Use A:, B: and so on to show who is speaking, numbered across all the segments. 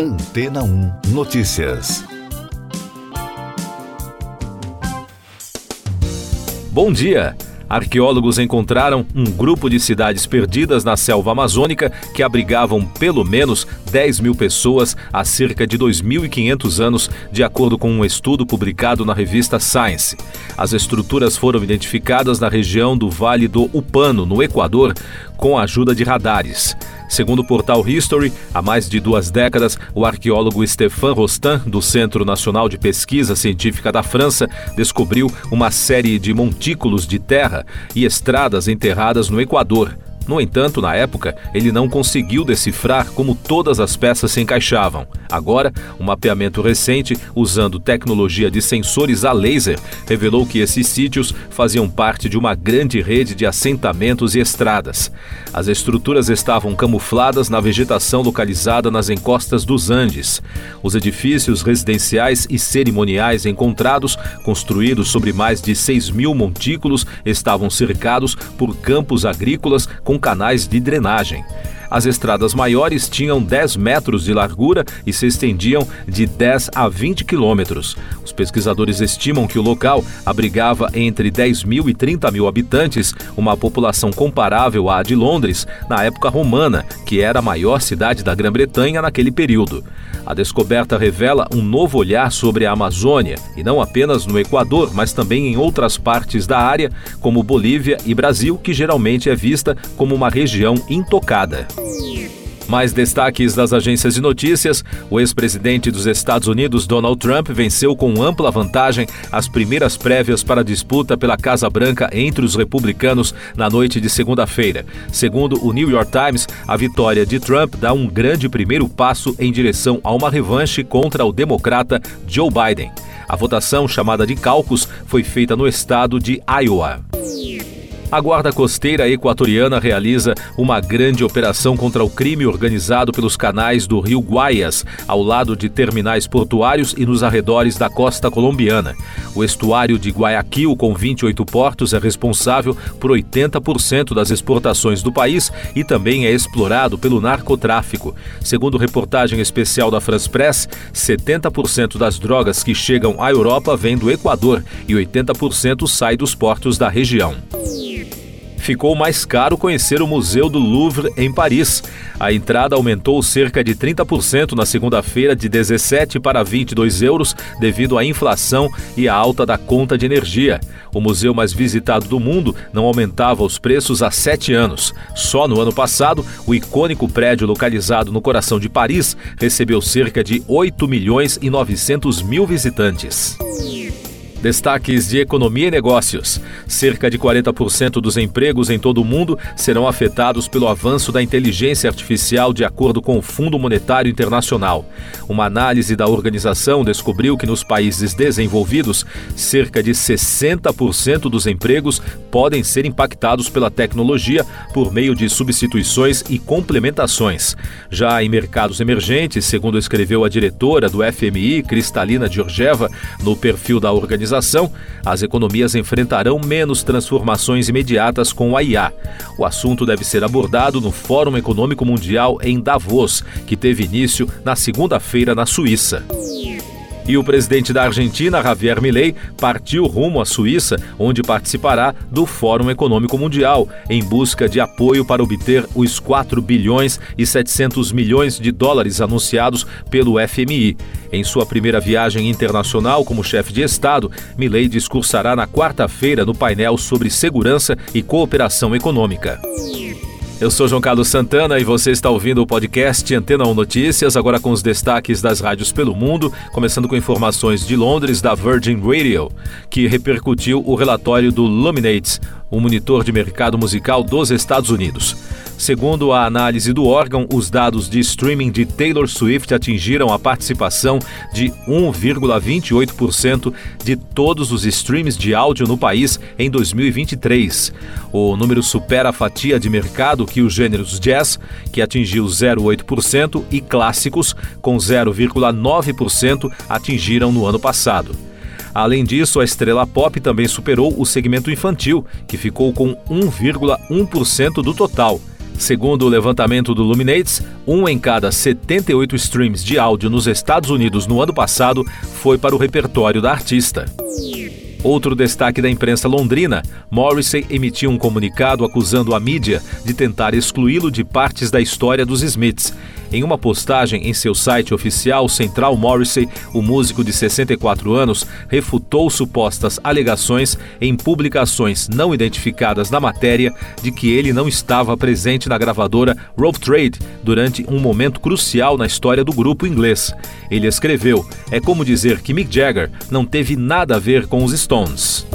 A: Antena 1 Notícias.
B: Bom dia! Arqueólogos encontraram um grupo de cidades perdidas na selva amazônica que abrigavam pelo menos 10 mil pessoas há cerca de 2.500 anos, de acordo com um estudo publicado na revista Science. As estruturas foram identificadas na região do Vale do Upano, no Equador, com a ajuda de radares. Segundo o portal History, há mais de duas décadas, o arqueólogo Stéphane Rostand, do Centro Nacional de Pesquisa Científica da França, descobriu uma série de montículos de terra e estradas enterradas no Equador. No entanto, na época, ele não conseguiu decifrar como todas as peças se encaixavam. Agora, um mapeamento recente, usando tecnologia de sensores a laser, revelou que esses sítios faziam parte de uma grande rede de assentamentos e estradas. As estruturas estavam camufladas na vegetação localizada nas encostas dos Andes. Os edifícios residenciais e cerimoniais encontrados, construídos sobre mais de 6 mil montículos, estavam cercados por campos agrícolas com canais de drenagem. As estradas maiores tinham 10 metros de largura e se estendiam de 10 a 20 quilômetros. Os pesquisadores estimam que o local abrigava entre 10 mil e 30 mil habitantes, uma população comparável à de Londres na época romana, que era a maior cidade da Grã-Bretanha naquele período. A descoberta revela um novo olhar sobre a Amazônia, e não apenas no Equador, mas também em outras partes da área, como Bolívia e Brasil, que geralmente é vista como uma região intocada. Mais destaques das agências de notícias: o ex-presidente dos Estados Unidos, Donald Trump, venceu com ampla vantagem as primeiras prévias para a disputa pela Casa Branca entre os republicanos na noite de segunda-feira. Segundo o New York Times, a vitória de Trump dá um grande primeiro passo em direção a uma revanche contra o democrata Joe Biden. A votação, chamada de caucus, foi feita no estado de Iowa. A Guarda Costeira Equatoriana realiza uma grande operação contra o crime organizado pelos canais do rio Guaias, ao lado de terminais portuários e nos arredores da costa colombiana. O estuário de Guayaquil, com 28 portos, é responsável por 80% das exportações do país e também é explorado pelo narcotráfico. Segundo reportagem especial da France Press, 70% das drogas que chegam à Europa vêm do Equador e 80% sai dos portos da região ficou mais caro conhecer o Museu do Louvre em Paris. A entrada aumentou cerca de 30% na segunda-feira, de 17 para 22 euros, devido à inflação e à alta da conta de energia. O museu mais visitado do mundo não aumentava os preços há sete anos. Só no ano passado, o icônico prédio localizado no coração de Paris recebeu cerca de 8 milhões e 900 mil visitantes. Destaques de economia e negócios. Cerca de 40% dos empregos em todo o mundo serão afetados pelo avanço da inteligência artificial, de acordo com o Fundo Monetário Internacional. Uma análise da organização descobriu que nos países desenvolvidos, cerca de 60% dos empregos podem ser impactados pela tecnologia por meio de substituições e complementações. Já em mercados emergentes, segundo escreveu a diretora do FMI, Cristalina Georgieva, no perfil da organização, as economias enfrentarão menos transformações imediatas com a IA. O assunto deve ser abordado no Fórum Econômico Mundial em Davos, que teve início na segunda-feira na Suíça. E o presidente da Argentina, Javier Milei, partiu rumo à Suíça, onde participará do Fórum Econômico Mundial, em busca de apoio para obter os 4 bilhões e 700 milhões de dólares anunciados pelo FMI. Em sua primeira viagem internacional como chefe de Estado, Milei discursará na quarta-feira no painel sobre segurança e cooperação econômica. Eu sou João Carlos Santana e você está ouvindo o podcast Antena 1 Notícias, agora com os destaques das rádios pelo mundo, começando com informações de Londres da Virgin Radio, que repercutiu o relatório do Luminates, o monitor de mercado musical dos Estados Unidos. Segundo a análise do órgão, os dados de streaming de Taylor Swift atingiram a participação de 1,28% de todos os streams de áudio no país em 2023. O número supera a fatia de mercado que os gêneros jazz, que atingiu 0,8%, e clássicos, com 0,9%, atingiram no ano passado. Além disso, a estrela pop também superou o segmento infantil, que ficou com 1,1% do total Segundo o levantamento do Luminates, um em cada 78 streams de áudio nos Estados Unidos no ano passado foi para o repertório da artista. Outro destaque da imprensa londrina: Morrissey emitiu um comunicado acusando a mídia de tentar excluí-lo de partes da história dos Smiths. Em uma postagem em seu site oficial Central Morrissey, o músico de 64 anos refutou supostas alegações em publicações não identificadas na matéria de que ele não estava presente na gravadora Rough Trade durante um momento crucial na história do grupo inglês. Ele escreveu: É como dizer que Mick Jagger não teve nada a ver com os Stones.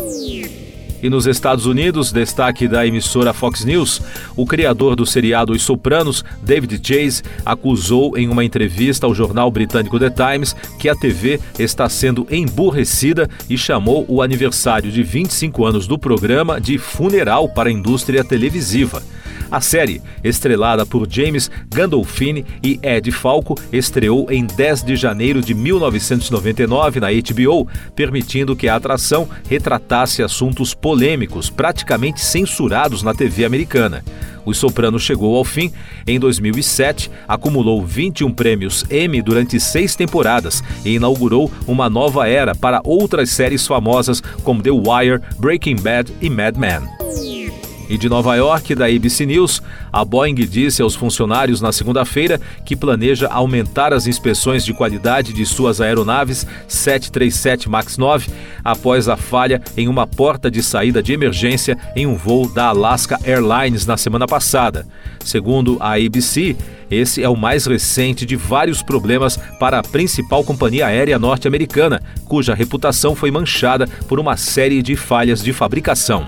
B: E nos Estados Unidos, destaque da emissora Fox News, o criador do seriado Os Sopranos, David Chase, acusou em uma entrevista ao jornal britânico The Times que a TV está sendo emburrecida e chamou o aniversário de 25 anos do programa de funeral para a indústria televisiva. A série, estrelada por James Gandolfini e Ed Falco, estreou em 10 de janeiro de 1999 na HBO, permitindo que a atração retratasse assuntos polêmicos, praticamente censurados na TV americana. Os Soprano chegou ao fim em 2007, acumulou 21 prêmios Emmy durante seis temporadas e inaugurou uma nova era para outras séries famosas como The Wire, Breaking Bad e Mad Men. E de Nova York, da ABC News, a Boeing disse aos funcionários na segunda-feira que planeja aumentar as inspeções de qualidade de suas aeronaves 737 MAX 9 após a falha em uma porta de saída de emergência em um voo da Alaska Airlines na semana passada. Segundo a ABC, esse é o mais recente de vários problemas para a principal companhia aérea norte-americana, cuja reputação foi manchada por uma série de falhas de fabricação.